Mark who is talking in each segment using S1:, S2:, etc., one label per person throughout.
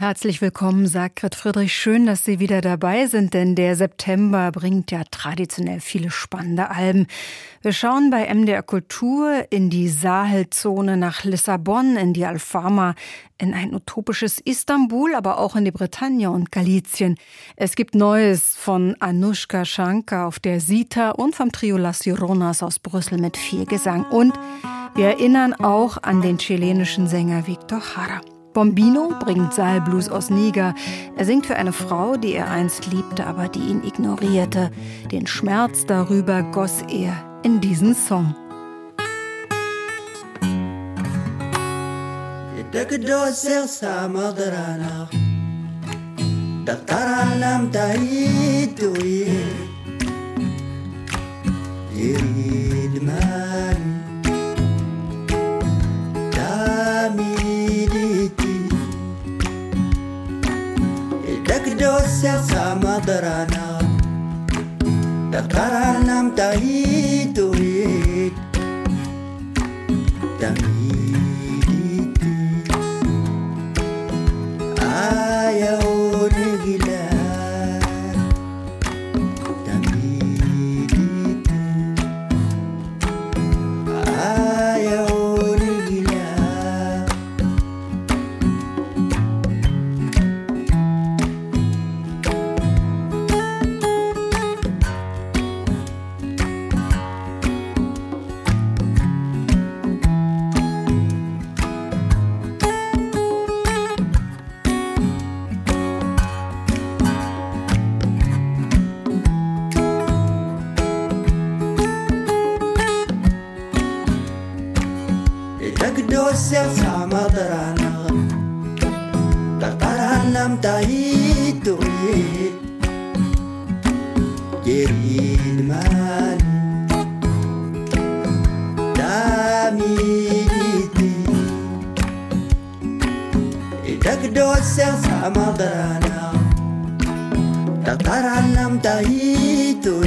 S1: Herzlich willkommen, sagt Grit Friedrich. Schön, dass Sie wieder dabei sind, denn der September bringt ja traditionell viele spannende Alben. Wir schauen bei MDR Kultur in die Sahelzone nach Lissabon, in die Alfama, in ein utopisches Istanbul, aber auch in die Bretagne und Galizien. Es gibt Neues von Anushka Shankar auf der Sita und vom Trio Las Lloronas aus Brüssel mit viel Gesang. Und wir erinnern auch an den chilenischen Sänger Victor Jara. Bombino bringt Saalblues aus Niger. Er singt für eine Frau, die er einst liebte, aber die ihn ignorierte. Den Schmerz darüber goss er in diesen Song. يريد مالي Dakdosa sama darana. Dakaranam tahid tuhid Tamiditi Ayaw Tergerus yang sama beranam lam tak itu kiriman di mana Dami diti Tergerus yang sama beranam lam tak itu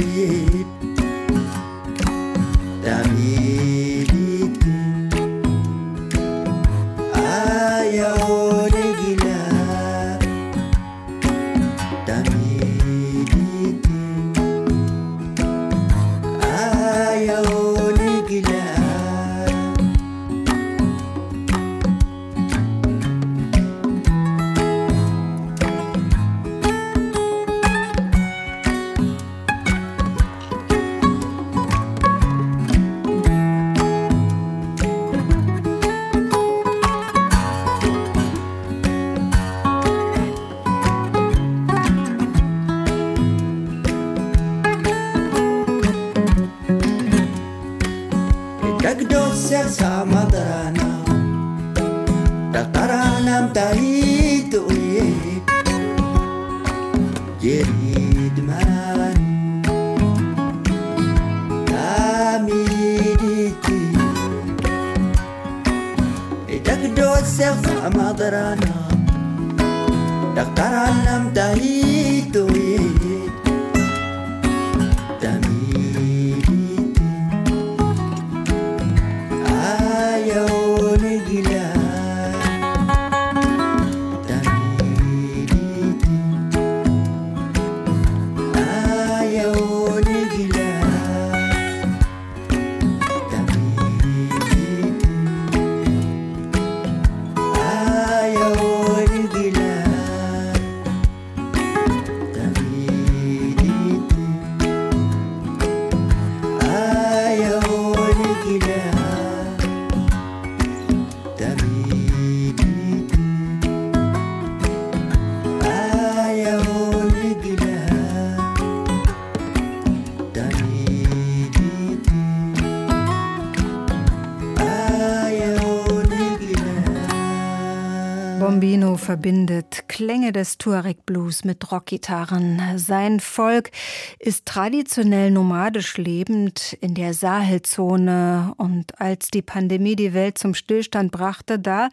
S1: verbindet Klänge des Tuareg Blues mit Rockgitarren. Sein Volk ist traditionell nomadisch lebend in der Sahelzone und als die Pandemie die Welt zum Stillstand brachte, da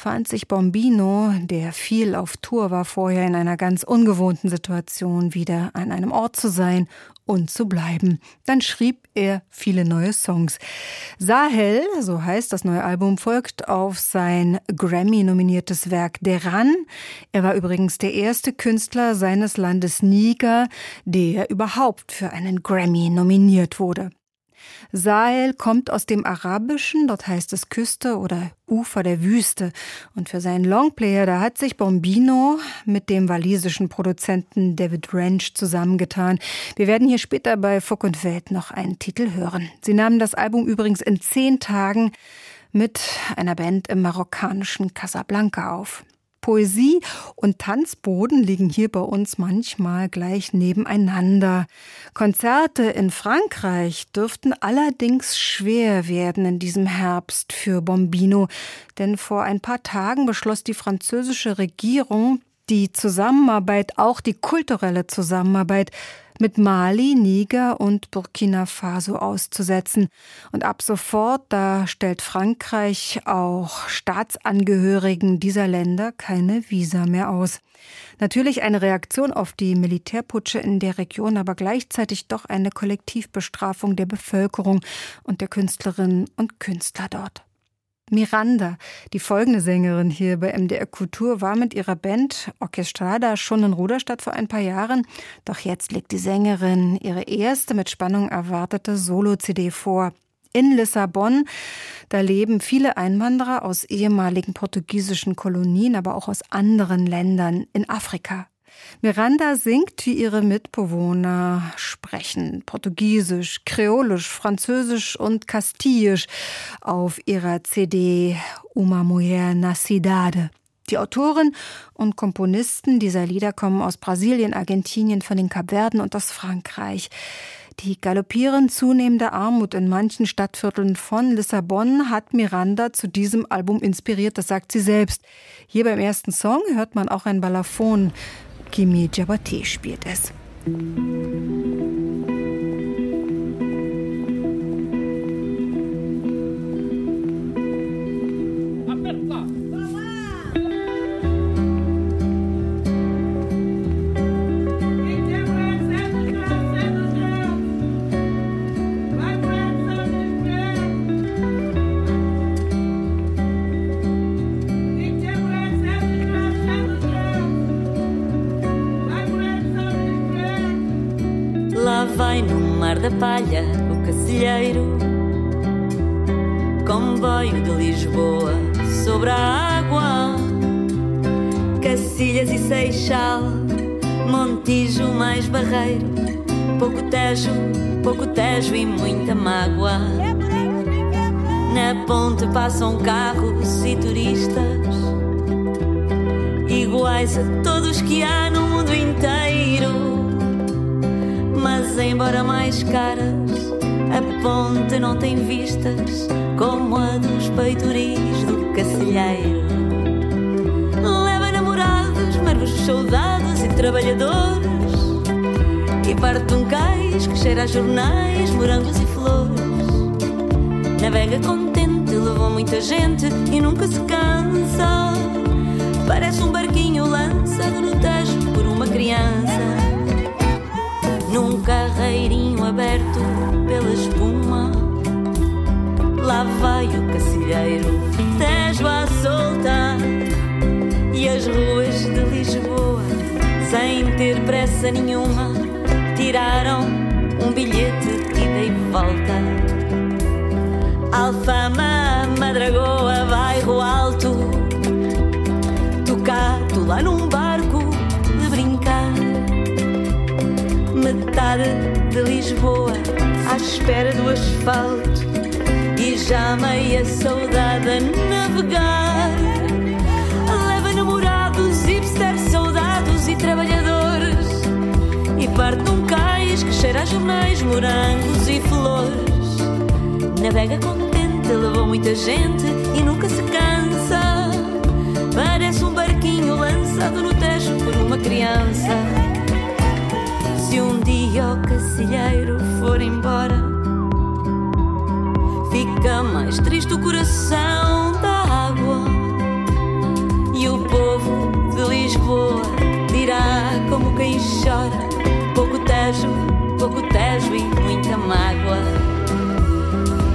S1: fand sich Bombino, der viel auf Tour war vorher in einer ganz ungewohnten Situation, wieder an einem Ort zu sein und zu bleiben. Dann schrieb er viele neue Songs. Sahel, so heißt das neue Album, folgt auf sein Grammy-nominiertes Werk Der
S2: an. Er war übrigens der erste Künstler seines Landes Niger, der überhaupt für einen Grammy nominiert wurde. Sahel kommt aus dem Arabischen, dort heißt es Küste oder Ufer der Wüste. Und für seinen Longplayer, da hat sich Bombino mit dem walisischen Produzenten David Ranch zusammengetan. Wir werden hier später bei Fuck und Welt noch einen Titel hören. Sie nahmen das Album übrigens in zehn Tagen mit einer Band im marokkanischen Casablanca auf. Poesie und Tanzboden liegen hier bei uns manchmal gleich nebeneinander. Konzerte in Frankreich dürften allerdings schwer werden in diesem Herbst für Bombino, denn vor ein paar Tagen beschloss die französische Regierung, die Zusammenarbeit, auch die kulturelle Zusammenarbeit mit Mali, Niger und Burkina Faso auszusetzen. Und ab sofort, da stellt Frankreich auch Staatsangehörigen dieser Länder keine Visa mehr aus. Natürlich eine Reaktion auf die Militärputsche in der Region, aber gleichzeitig doch eine Kollektivbestrafung der Bevölkerung und der Künstlerinnen und Künstler dort. Miranda, die folgende Sängerin hier bei MDR Kultur, war mit ihrer Band Orchestrada schon in Ruderstadt vor ein paar Jahren. Doch jetzt legt die Sängerin ihre erste mit Spannung erwartete Solo-CD vor. In Lissabon, da leben viele Einwanderer aus ehemaligen portugiesischen Kolonien, aber auch aus anderen Ländern in Afrika. Miranda singt, wie ihre Mitbewohner sprechen. Portugiesisch, Kreolisch, Französisch und Castilisch auf ihrer CD Uma Mulher na Cidade. Die Autoren und Komponisten dieser Lieder kommen aus Brasilien, Argentinien, von den Kapverden und aus Frankreich. Die galoppierend zunehmende Armut in manchen Stadtvierteln von Lissabon hat Miranda zu diesem Album inspiriert, das sagt sie selbst. Hier beim ersten Song hört man auch ein Balafon Kimi Jabate spielt es.
S3: Da palha, o cacilheiro, comboio de Lisboa sobre a água, Cacilhas e Seixal, Montijo mais Barreiro, pouco Tejo, pouco Tejo e muita mágoa. Na ponte passam carros e turistas, iguais a todos que há no mundo inteiro embora mais caras, a ponte não tem vistas como a dos peitoris do cacilheiro. Leva namorados, marvos soldados e trabalhadores, e parte um cais que cheira a jornais, morangos e flores. Navega contente, levou muita gente e nunca se cansa. Parece um barquinho lançado no Tejo por uma criança num carreirinho aberto pela espuma. Lá vai o cacilheiro, Tejo à solta, e as ruas de Lisboa, sem ter pressa nenhuma, tiraram um bilhete ida e volta. Alfama, Madragoa, bairro alto, tocado lá num metade de Lisboa à espera do asfalto e já meia saudade a navegar. Leva namorados, hipsters, soldados e trabalhadores e parte num cais que cheira a jornais, morangos e flores. Navega contente, levou muita gente mais triste o coração da água. E o povo de Lisboa dirá como quem chora: pouco tejo, pouco tejo e muita mágoa.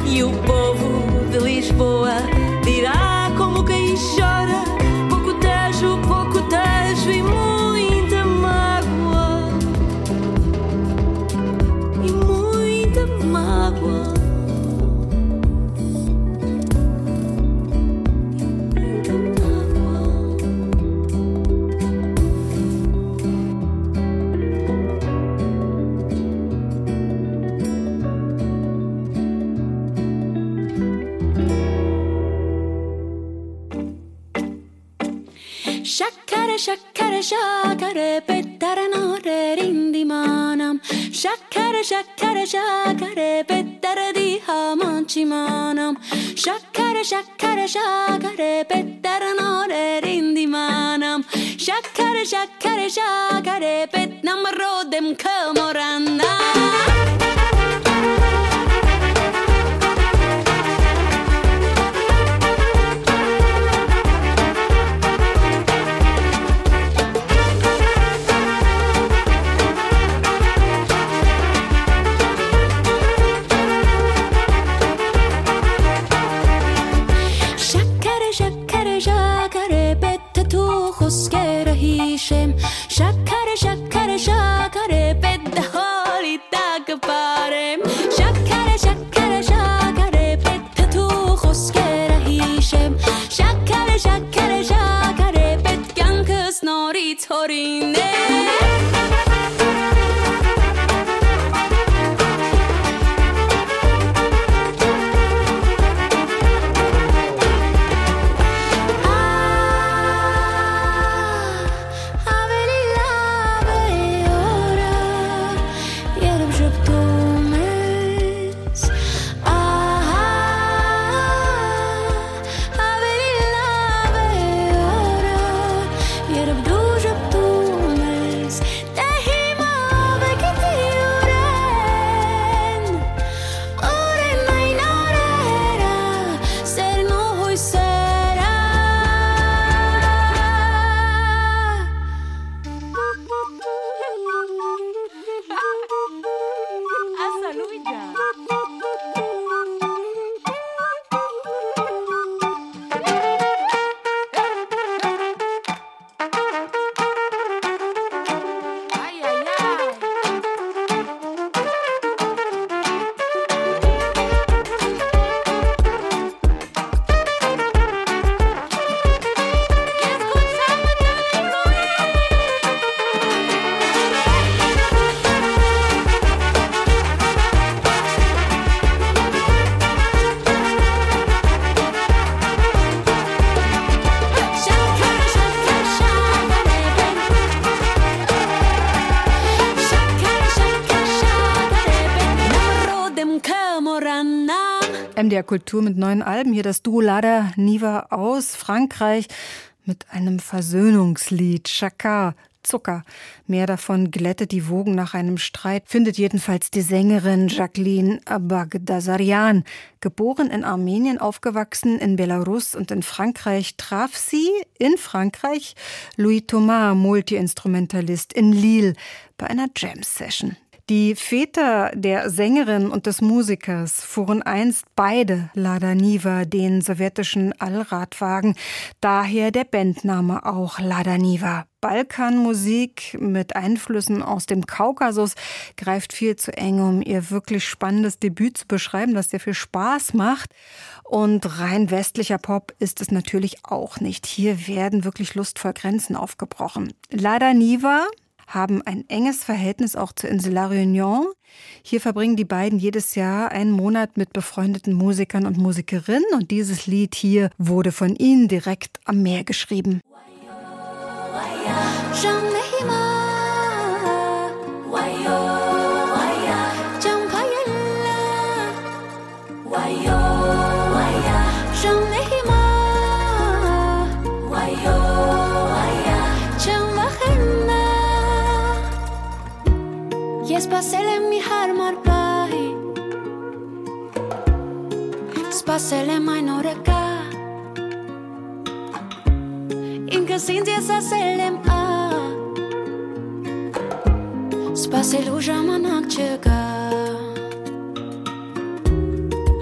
S3: E o povo de Lisboa dirá como quem chora: shakara
S4: shakare pettaradi hamanchimanam shakara shakara shakare pettarnore rindimanam shakara shakara shakare petnam rodem kamorandam about it.
S2: MDR Kultur mit neuen Alben. Hier das Duo Lada Niva aus Frankreich mit einem Versöhnungslied. Chaka, Zucker. Mehr davon glättet die Wogen nach einem Streit, findet jedenfalls die Sängerin Jacqueline Bagdasarian. Geboren in Armenien, aufgewachsen in Belarus und in Frankreich, traf sie in Frankreich Louis Thomas, Multiinstrumentalist in Lille, bei einer Jam-Session. Die Väter der Sängerin und des Musikers fuhren einst beide Lada Niva, den sowjetischen Allradwagen, daher der Bandname auch Lada Niva. Balkanmusik mit Einflüssen aus dem Kaukasus greift viel zu eng, um ihr wirklich spannendes Debüt zu beschreiben, das sehr viel Spaß macht. Und rein westlicher Pop ist es natürlich auch nicht. Hier werden wirklich lustvoll Grenzen aufgebrochen. Lada Niva haben ein enges Verhältnis auch zur Insel La Réunion. Hier verbringen die beiden jedes Jahr einen Monat mit befreundeten Musikern und Musikerinnen und dieses Lied hier wurde von ihnen direkt am Meer geschrieben.
S4: ես սпасել եմ մի հարմար բայ Սпасել եմ այն օրը կա Ինքս ինձ ես ասել եմ ա Սпасելու ժամանակ չկա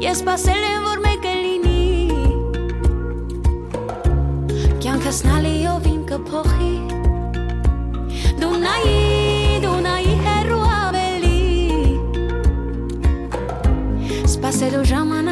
S4: Ես սпасել եմ որ մեկը լինի Կյանքս նալիով ինքը փոխի
S2: Դու նայիր eu já.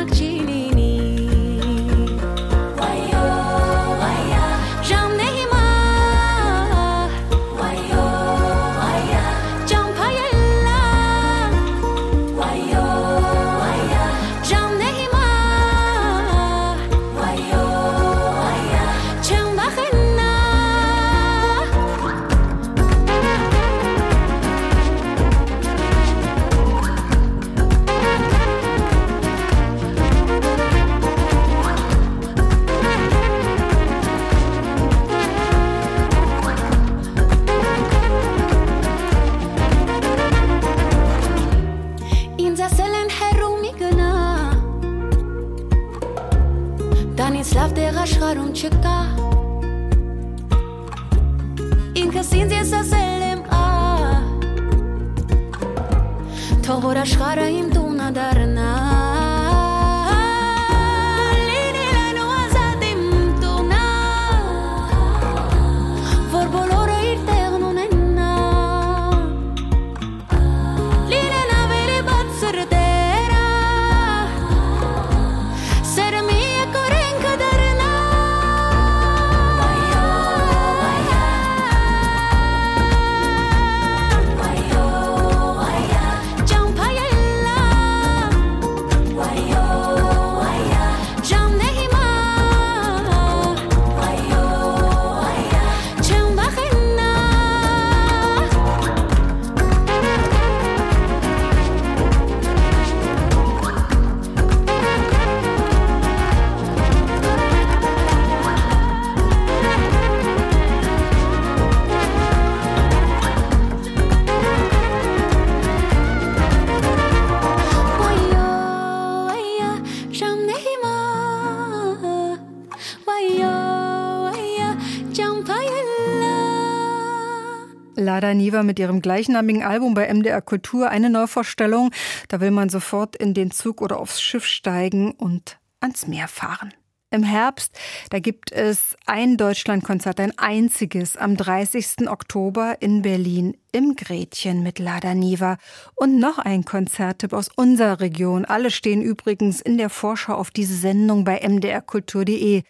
S2: Niva mit ihrem gleichnamigen Album bei MDR Kultur eine Neuvorstellung. Da will man sofort in den Zug oder aufs Schiff steigen und ans Meer fahren. Im Herbst, da gibt es ein Deutschlandkonzert, ein einziges, am 30. Oktober in Berlin im Gretchen mit Lada Niva. Und noch ein Konzerttipp aus unserer Region. Alle stehen übrigens in der Vorschau auf diese Sendung bei mdrkultur.de.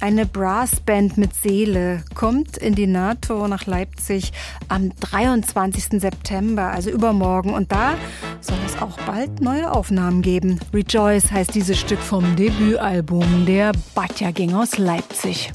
S2: Eine Brassband mit Seele kommt in die NATO nach Leipzig am 23. September, also übermorgen. Und da soll es auch bald neue Aufnahmen geben. Rejoice heißt dieses Stück vom Debütalbum der Batja Gang aus Leipzig.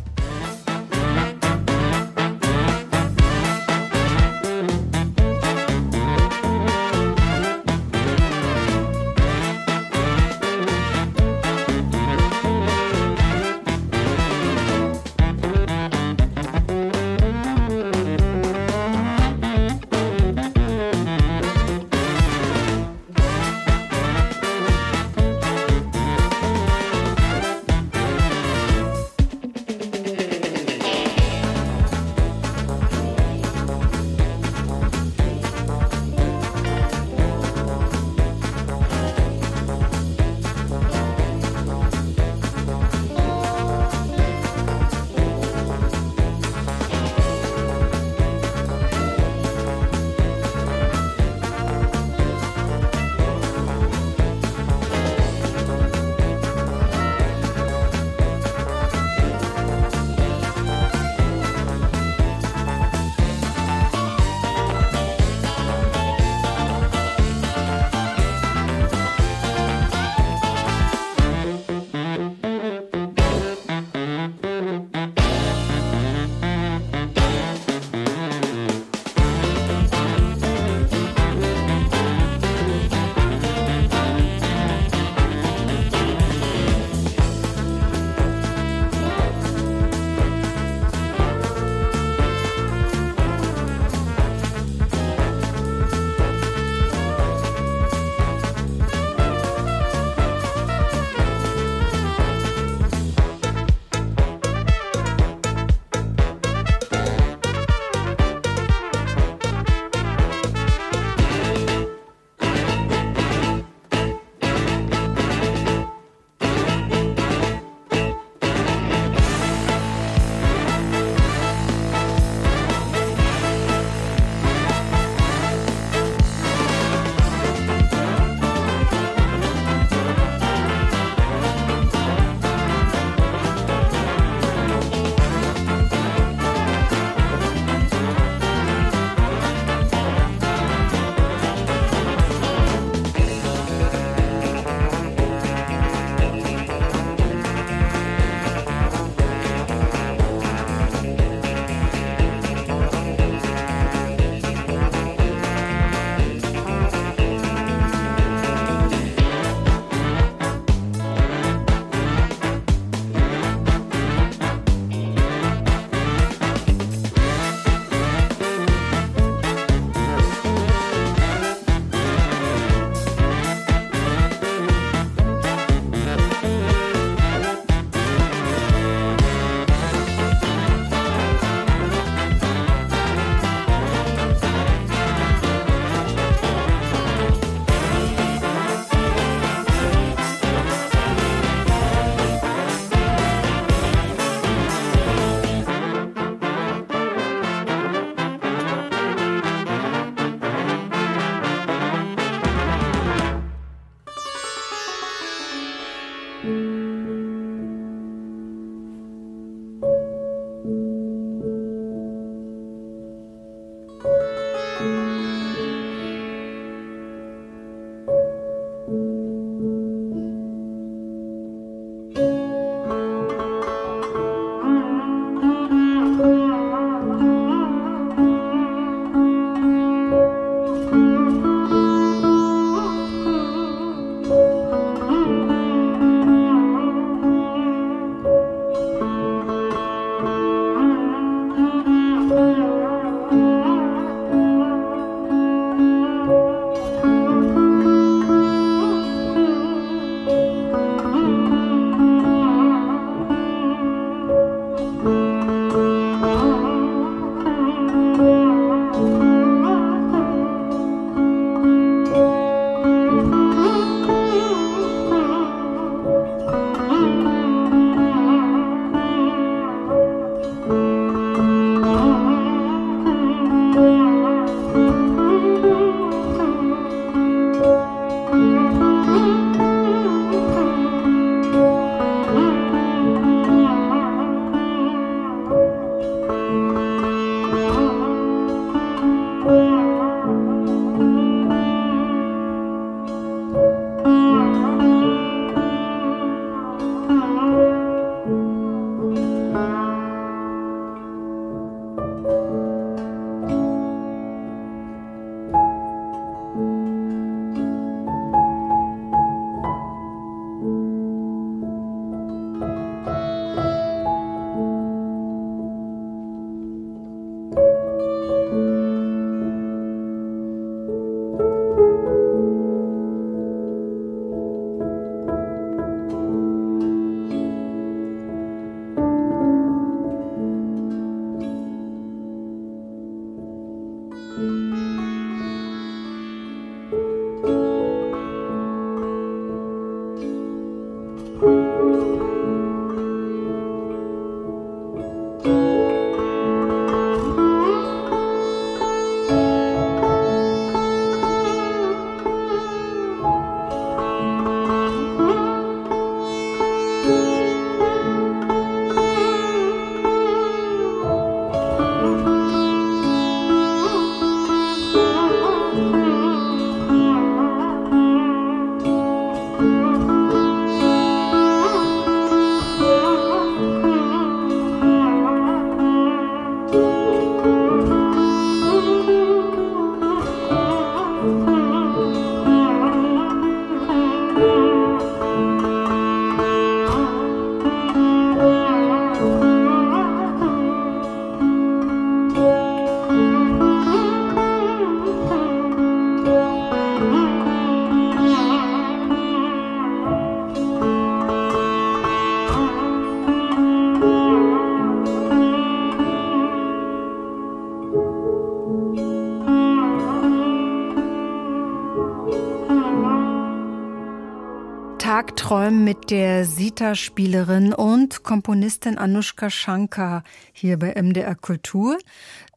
S2: Tagträumen mit der Sita-Spielerin und Komponistin Anushka Shankar hier bei MDR Kultur.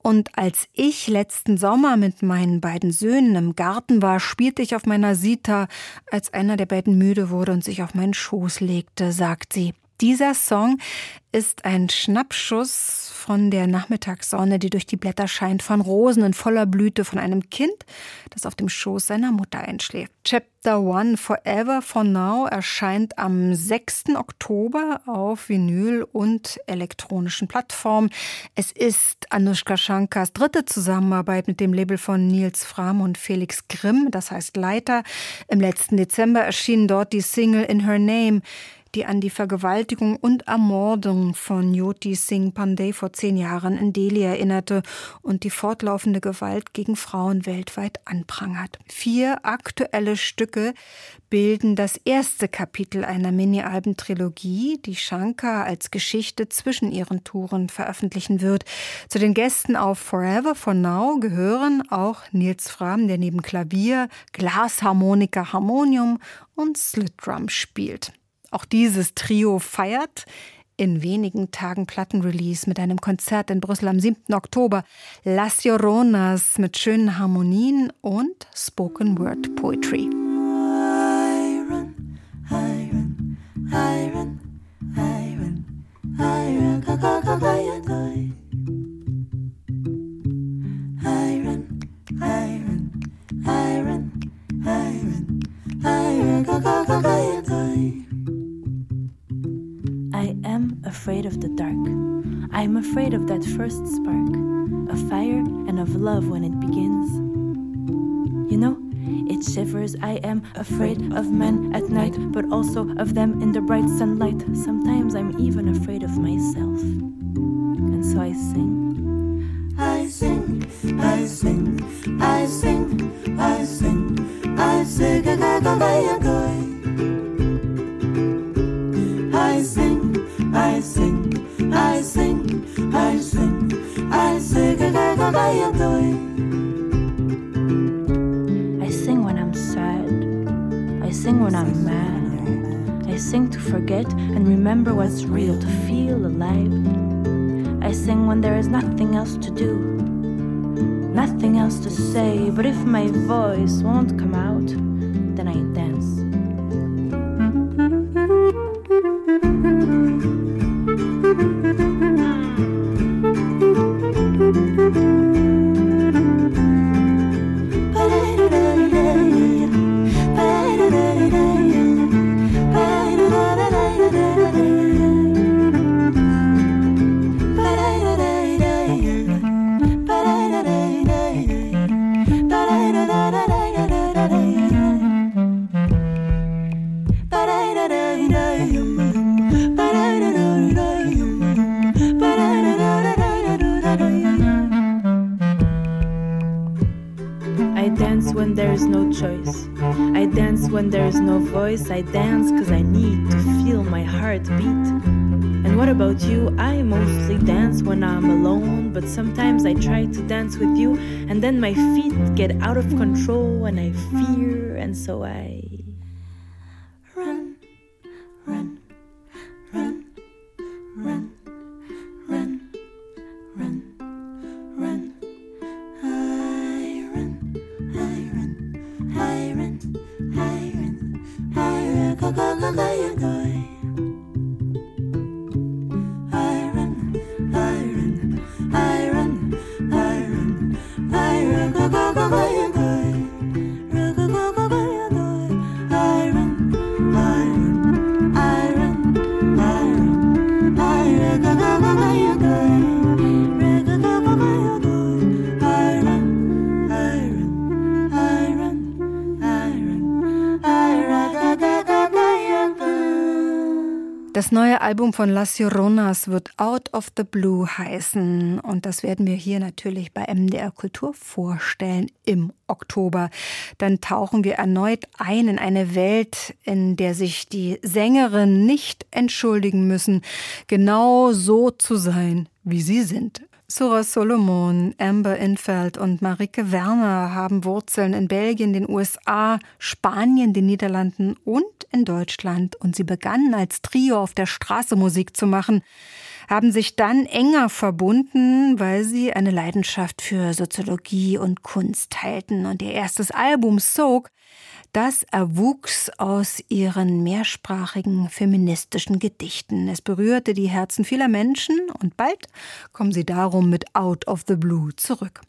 S2: Und als ich letzten Sommer mit meinen beiden Söhnen im Garten war, spielte ich auf meiner Sita, als einer der beiden müde wurde und sich auf meinen Schoß legte, sagt sie. Dieser Song ist ein Schnappschuss von der Nachmittagssonne, die durch die Blätter scheint, von Rosen in voller Blüte, von einem Kind, das auf dem Schoß seiner Mutter einschläft. Chapter One Forever for Now erscheint am 6. Oktober auf Vinyl und elektronischen Plattformen. Es ist Anushka Shankars dritte Zusammenarbeit mit dem Label von Nils Fram und Felix Grimm, das heißt Leiter. Im letzten Dezember erschien dort die Single In Her Name die an die Vergewaltigung und Ermordung von Jyoti Singh Pandey vor zehn Jahren in Delhi erinnerte und die fortlaufende Gewalt gegen Frauen weltweit anprangert. Vier aktuelle Stücke bilden das erste Kapitel einer Mini-Alben-Trilogie, die Shankar als Geschichte zwischen ihren Touren veröffentlichen wird. Zu den Gästen auf Forever for Now gehören auch Nils Fram, der neben Klavier, Glasharmonika, Harmonium und Slitdrum spielt. Auch dieses Trio feiert in wenigen Tagen Plattenrelease mit einem Konzert in Brüssel am 7. Oktober. Las Lloronas mit schönen Harmonien und Spoken Word Poetry. Iron, iron, iron, first spark, of fire and of love when it begins. You know, it shivers. I am afraid of men at night, but also of them in the bright sunlight. Sometimes I'm even afraid of myself. My voice won't
S5: when there's no voice, I dance cause I need to feel my heart beat. And what about you? I mostly dance when I'm alone, but sometimes I try to dance with you, and then my feet get out of control and I fear, and so I
S2: Das neue Album von Las Lloronas wird Out of the Blue heißen und das werden wir hier natürlich bei MDR Kultur vorstellen im Oktober. Dann tauchen wir erneut ein in eine Welt, in der sich die Sängerinnen nicht entschuldigen müssen, genau so zu sein, wie sie sind. Sora Solomon, Amber Infeld und Marike Werner haben Wurzeln in Belgien, den USA, Spanien, den Niederlanden und in Deutschland. Und sie begannen als Trio auf der Straße Musik zu machen, haben sich dann enger verbunden, weil sie eine Leidenschaft für Soziologie und Kunst teilten. Und ihr erstes Album Soak das erwuchs aus ihren mehrsprachigen feministischen Gedichten. Es berührte die Herzen vieler Menschen und bald kommen sie darum mit Out of the Blue zurück.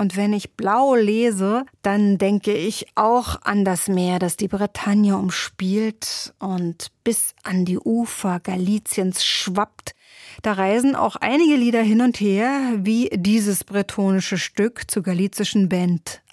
S2: Und wenn ich blau lese, dann denke ich auch an das Meer, das die Bretagne umspielt und bis an die Ufer Galiciens schwappt. Da reisen auch einige Lieder hin und her, wie dieses bretonische Stück zur galizischen Band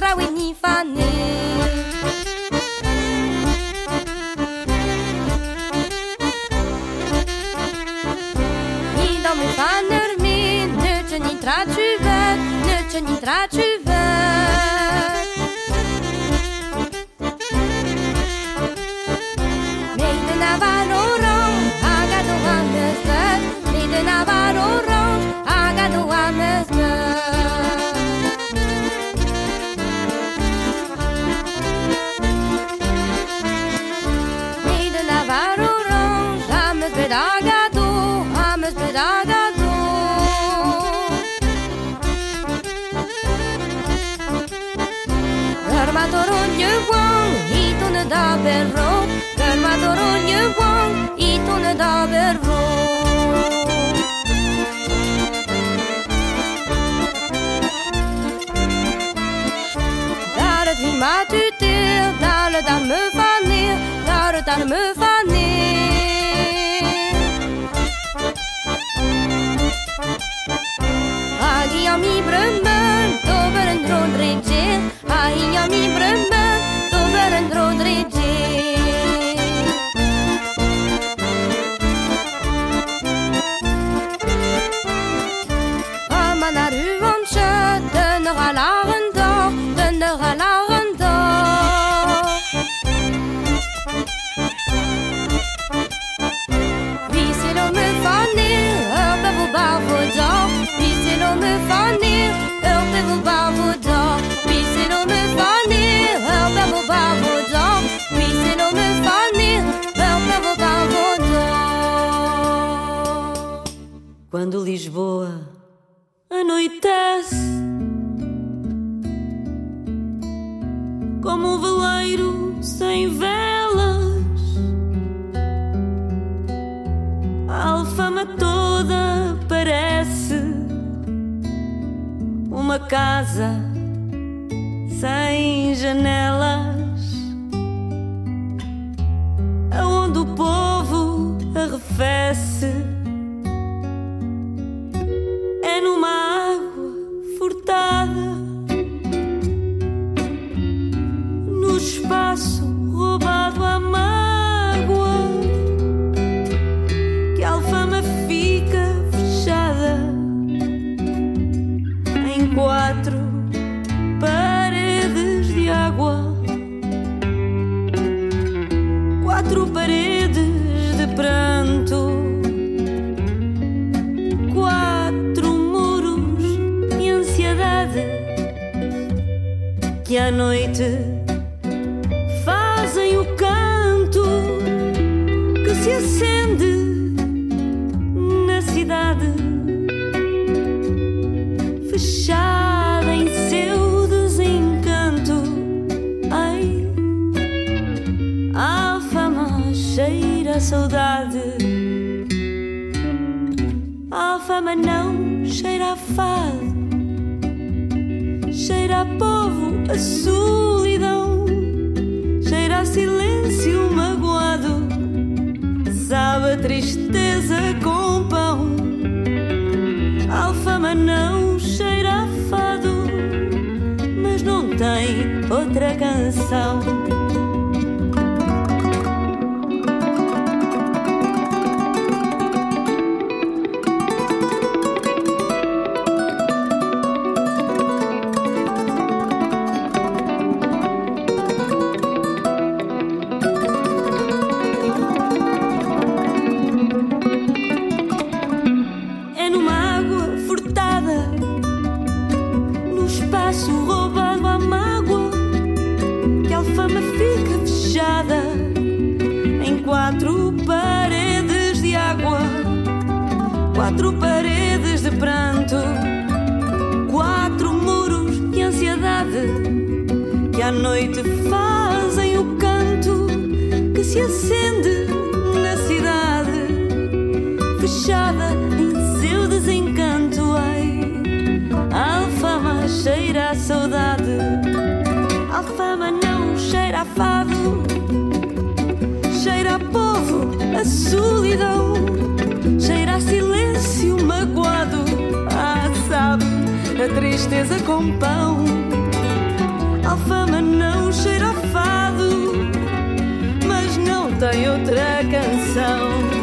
S6: strały nifany. Ni domy faner nie czy ni traci wet, nie czy ni traci da berro. Daar het wie maat u teer, daar het aan me van neer, daar het aan me van mi brummen, over een droodreetje. Agi a mi brummen,
S3: janelas, aonde o povo arrefece. Noite que a alfama fica fechada em quatro paredes de água, quatro paredes de pranto, quatro muros de ansiedade que à noite fazem o canto que se acende na cidade fechada em seu desencanto. Ai, a alfama cheira a saudade, cheira a fado, cheira a povo, a solidão, cheira a silêncio magoado. Ah, sabe, a tristeza com pão. Alfama não cheira a fado, mas não tem outra canção.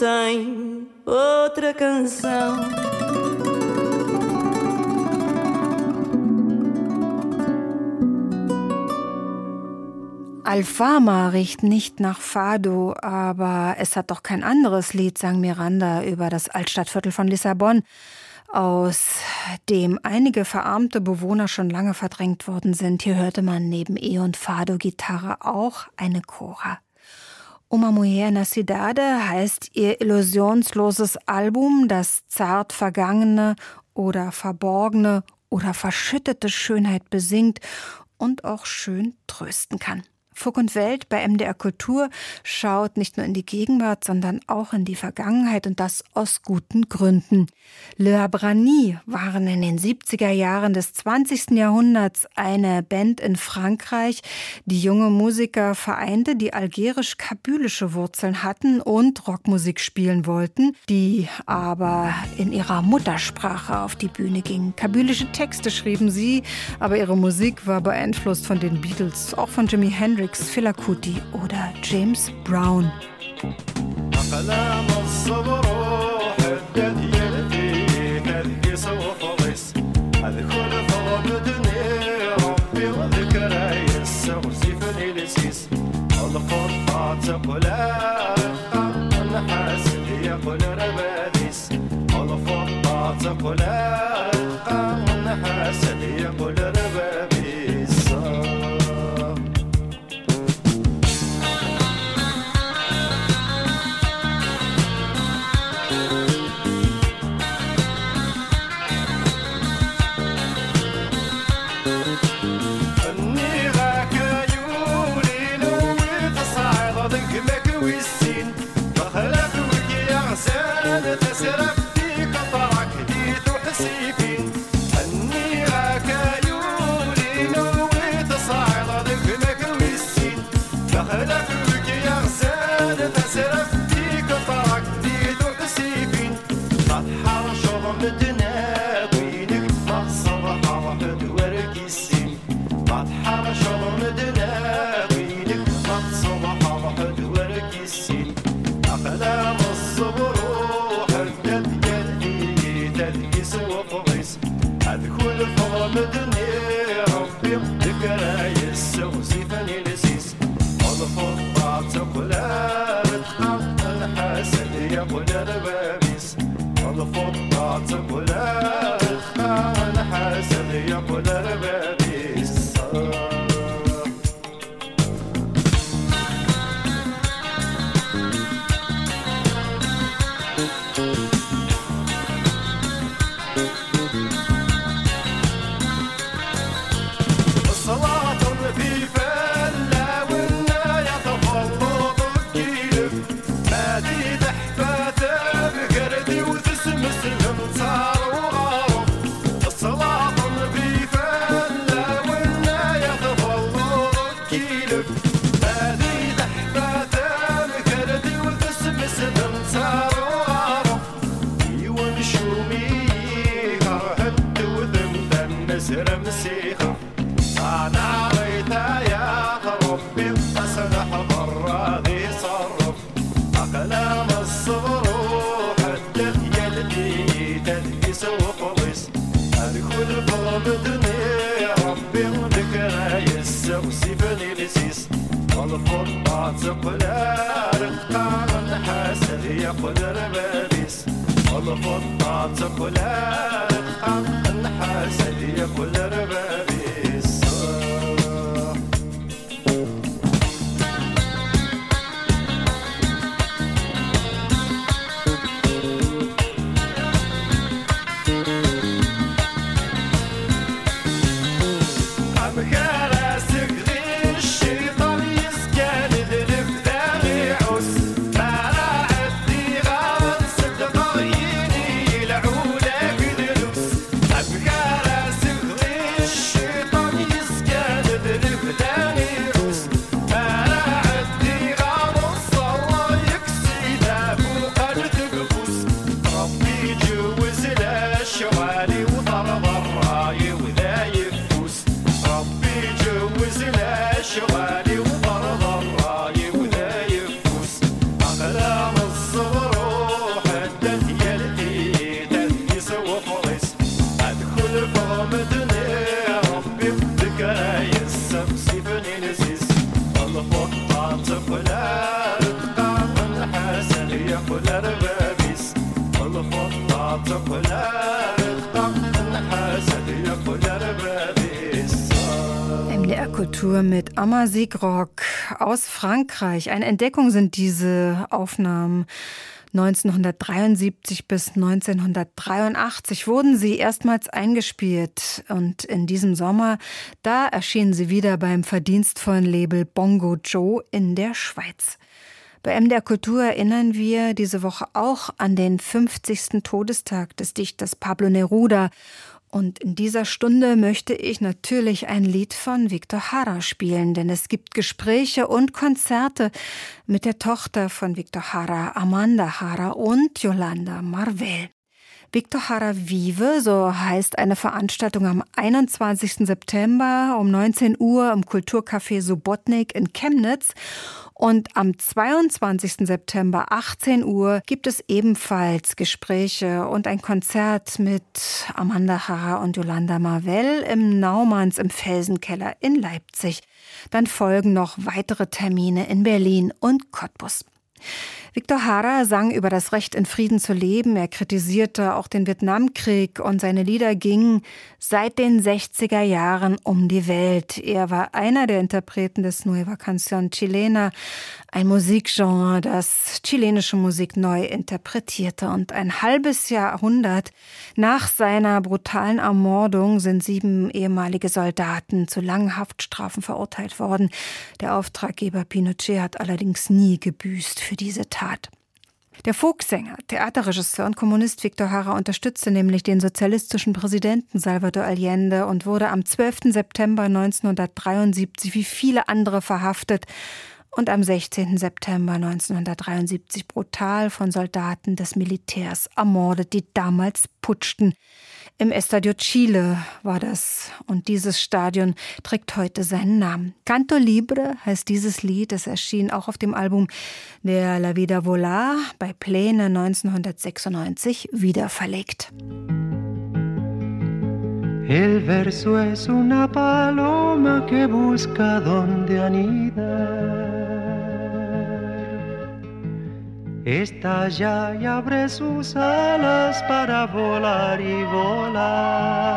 S3: Tem outra canção.
S2: Alfama riecht nicht nach Fado, aber es hat doch kein anderes Lied, sang Miranda über das Altstadtviertel von Lissabon, aus dem einige verarmte Bewohner schon lange verdrängt worden sind. Hier hörte man neben E- und Fado-Gitarre auch eine Chora. Uma Mujer na Cidade heißt ihr illusionsloses Album, das zart vergangene oder verborgene oder verschüttete Schönheit besingt und auch schön trösten kann.
S7: Fuck und Welt bei MDR Kultur schaut nicht nur in die Gegenwart, sondern auch in die Vergangenheit und das aus guten Gründen. Le Abrani waren in den 70er Jahren des 20. Jahrhunderts eine Band in Frankreich, die junge Musiker vereinte, die algerisch-kabylische Wurzeln hatten und Rockmusik spielen wollten, die aber in ihrer Muttersprache auf die Bühne gingen. Kabylische Texte schrieben sie, aber ihre Musik war beeinflusst von den Beatles, auch von Jimi Hendrix Hendrix, Fela oder James Brown. Kultur mit Amazigh Rock aus Frankreich. Eine Entdeckung sind diese Aufnahmen
S2: 1973 bis 1983 wurden sie erstmals eingespielt und in diesem Sommer, da erschienen sie wieder beim verdienstvollen Label Bongo Joe in der Schweiz. Bei MDR Kultur erinnern wir diese Woche auch an den 50. Todestag des Dichters Pablo Neruda und in dieser Stunde möchte ich natürlich ein Lied von Victor Hara spielen, denn es gibt Gespräche und Konzerte mit der Tochter von Victor Hara, Amanda Hara und Yolanda Marvel. Victor Hara Vive, so heißt eine Veranstaltung am 21. September um 19 Uhr im Kulturcafé Subotnik in Chemnitz. Und am 22. September 18 Uhr gibt es ebenfalls Gespräche und ein Konzert mit Amanda Hara und Yolanda Marvell im Naumanns im Felsenkeller in Leipzig. Dann folgen noch weitere Termine in Berlin und Cottbus. Victor Hara sang über das Recht in Frieden zu leben. Er kritisierte auch den Vietnamkrieg und seine Lieder gingen seit den 60er Jahren um die Welt. Er war einer der Interpreten des Nueva Canción Chilena, ein Musikgenre, das chilenische Musik neu interpretierte. Und ein halbes Jahrhundert nach seiner brutalen Ermordung sind sieben ehemalige Soldaten zu langen Haftstrafen verurteilt worden. Der Auftraggeber Pinochet hat allerdings nie gebüßt für diese Tat. Der Folksänger, Theaterregisseur und Kommunist Victor Hara unterstützte nämlich den sozialistischen Präsidenten Salvador Allende und wurde am 12. September 1973 wie viele andere verhaftet und am 16. September 1973 brutal von Soldaten des Militärs ermordet, die damals putschten. Im Estadio Chile war das und dieses Stadion trägt heute seinen Namen. Canto Libre heißt dieses Lied, es erschien auch auf dem Album Der La Vida Volar bei Pläne 1996 wieder verlegt.
S8: El verso es una paloma que busca donde anida. Estalla y abre sus alas para volar y volar.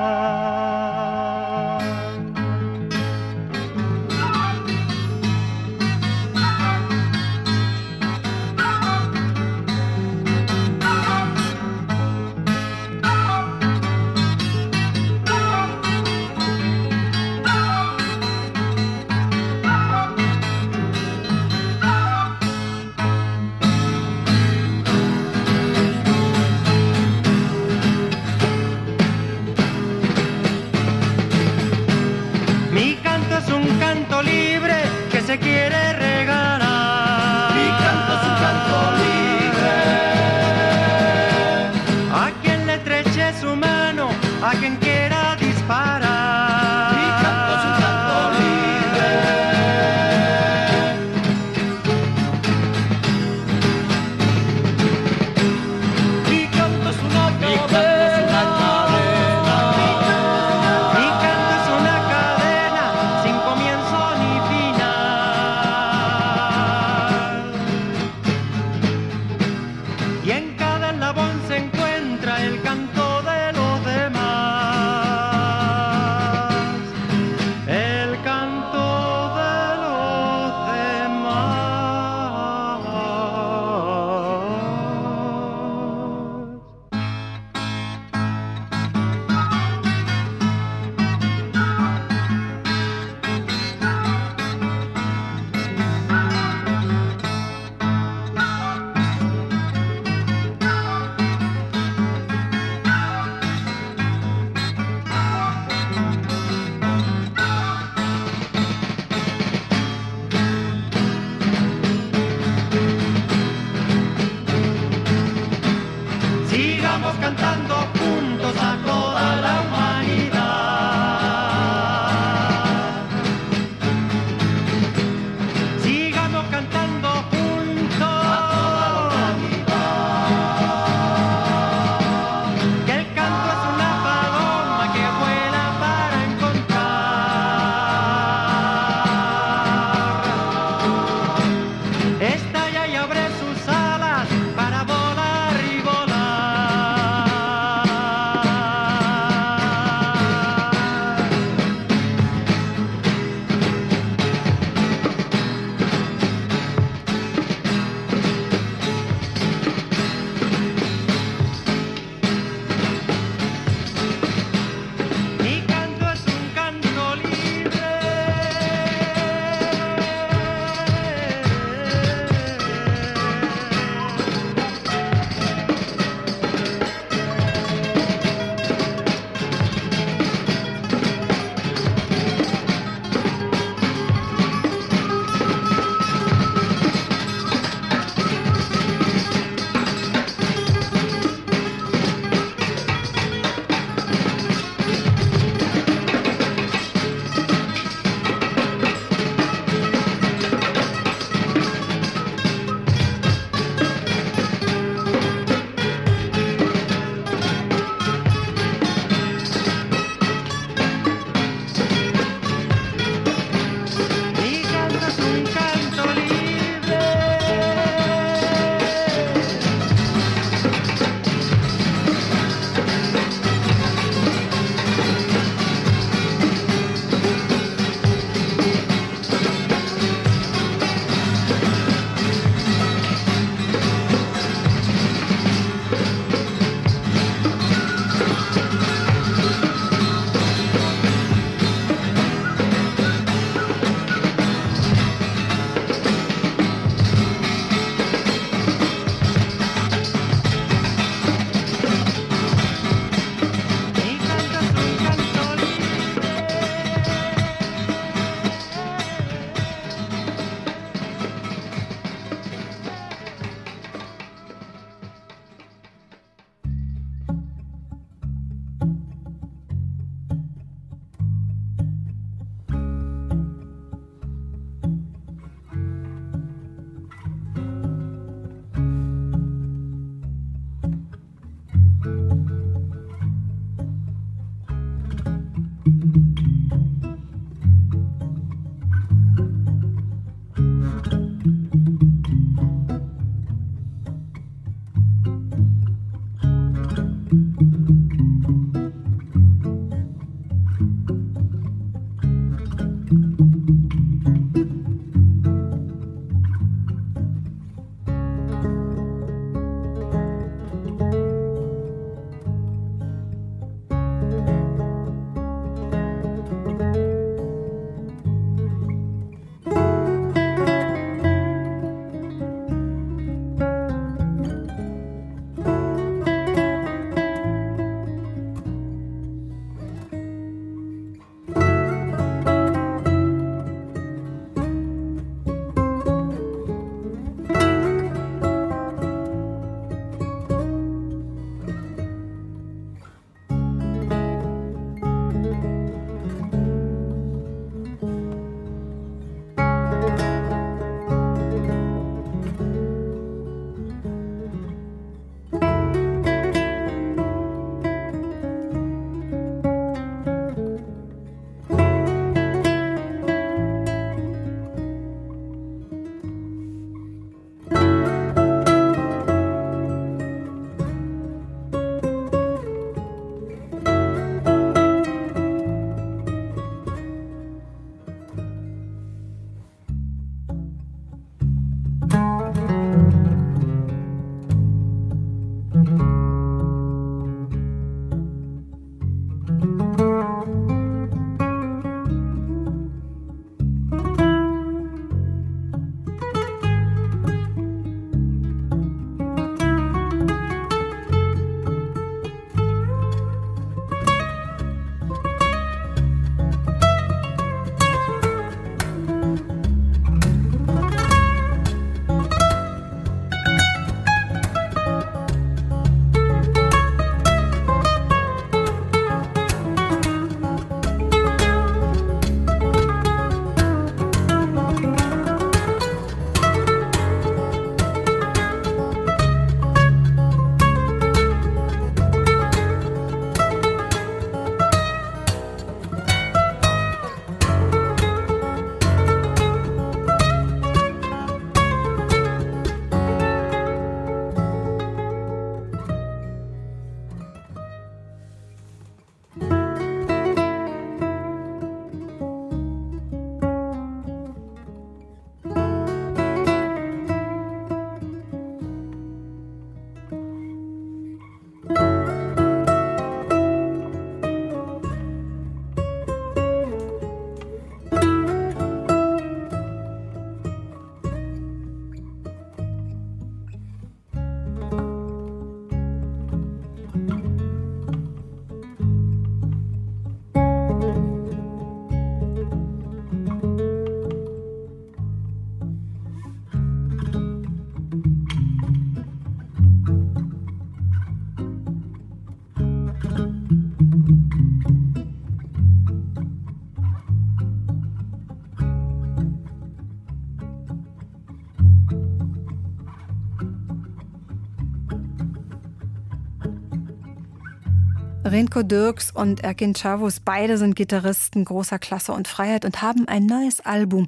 S2: Renko Dirks und Erkin Chavus, beide sind Gitarristen großer Klasse und Freiheit und haben ein neues Album,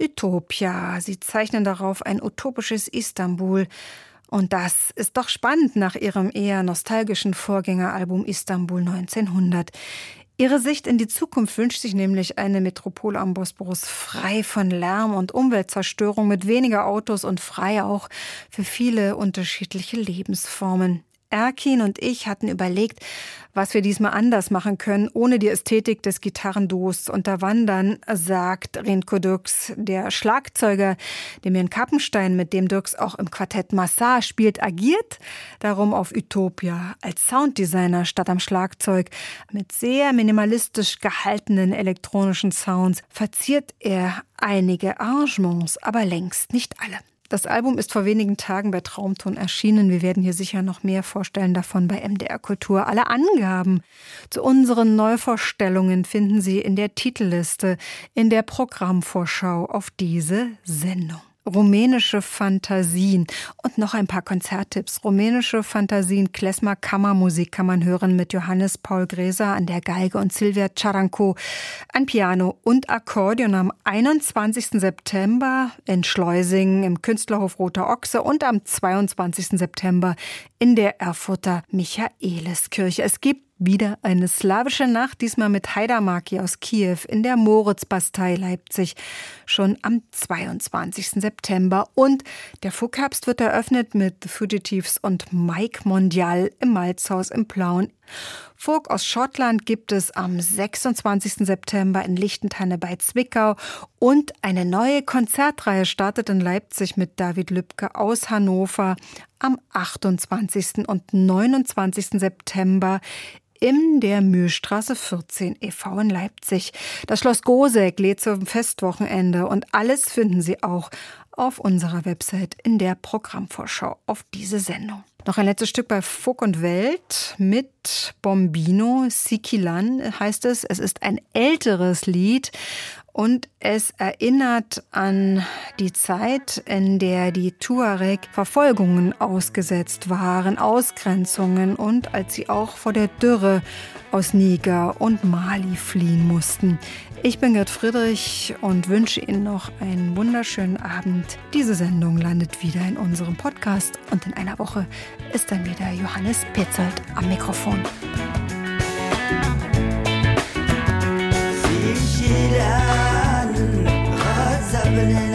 S2: Utopia. Sie zeichnen darauf ein utopisches Istanbul. Und das ist doch spannend nach ihrem eher nostalgischen Vorgängeralbum Istanbul 1900. Ihre Sicht in die Zukunft wünscht sich nämlich eine Metropole am Bosporus frei von Lärm und Umweltzerstörung, mit weniger Autos und frei auch für viele unterschiedliche Lebensformen. Erkin und ich hatten überlegt, was wir diesmal anders machen können, ohne die Ästhetik des Gitarrenduos zu unterwandern, sagt Renko Dirks, der Schlagzeuger, Demian Kappenstein, mit dem Dirks auch im Quartett Massar spielt, agiert darum auf Utopia als Sounddesigner statt am Schlagzeug. Mit sehr minimalistisch gehaltenen elektronischen Sounds verziert er einige Arrangements, aber längst nicht alle. Das Album ist vor wenigen Tagen bei Traumton erschienen. Wir werden hier sicher noch mehr vorstellen davon bei MDR Kultur. Alle Angaben zu unseren Neuvorstellungen finden Sie in der Titelliste, in der Programmvorschau auf diese Sendung. Rumänische Fantasien und noch ein paar Konzerttipps. Rumänische Fantasien, Klezmer Kammermusik kann man hören mit Johannes Paul Gräser an der Geige und Silvia Charanko an Piano und Akkordeon am 21. September in Schleusingen im Künstlerhof Roter Ochse und am 22. September in der Erfurter Michaeliskirche. Es gibt wieder eine slawische Nacht, diesmal mit Haidarmaki aus Kiew in der Moritzbastei Leipzig, schon am 22. September. Und der Fuchherbst wird eröffnet mit The Fugitives und Mike Mondial im Malzhaus im Plauen. Folk aus Schottland gibt es am 26. September in Lichtentanne bei Zwickau und eine neue Konzertreihe startet in Leipzig mit David Lübcke aus Hannover am 28. und 29. September in der Mühlstraße 14 e.V. in Leipzig. Das Schloss Goseck lädt zum Festwochenende und alles finden Sie auch auf unserer Website in der Programmvorschau auf diese Sendung. Noch ein letztes Stück bei Folk und Welt mit Bombino Sikilan heißt es. Es ist ein älteres Lied und es erinnert an die Zeit, in der die Tuareg Verfolgungen ausgesetzt waren, Ausgrenzungen und als sie auch vor der Dürre aus Niger und Mali fliehen mussten. Ich bin Gerd Friedrich und wünsche Ihnen noch einen wunderschönen Abend. Diese Sendung landet wieder in unserem Podcast und in einer Woche ist dann wieder Johannes Petzold am Mikrofon. heaven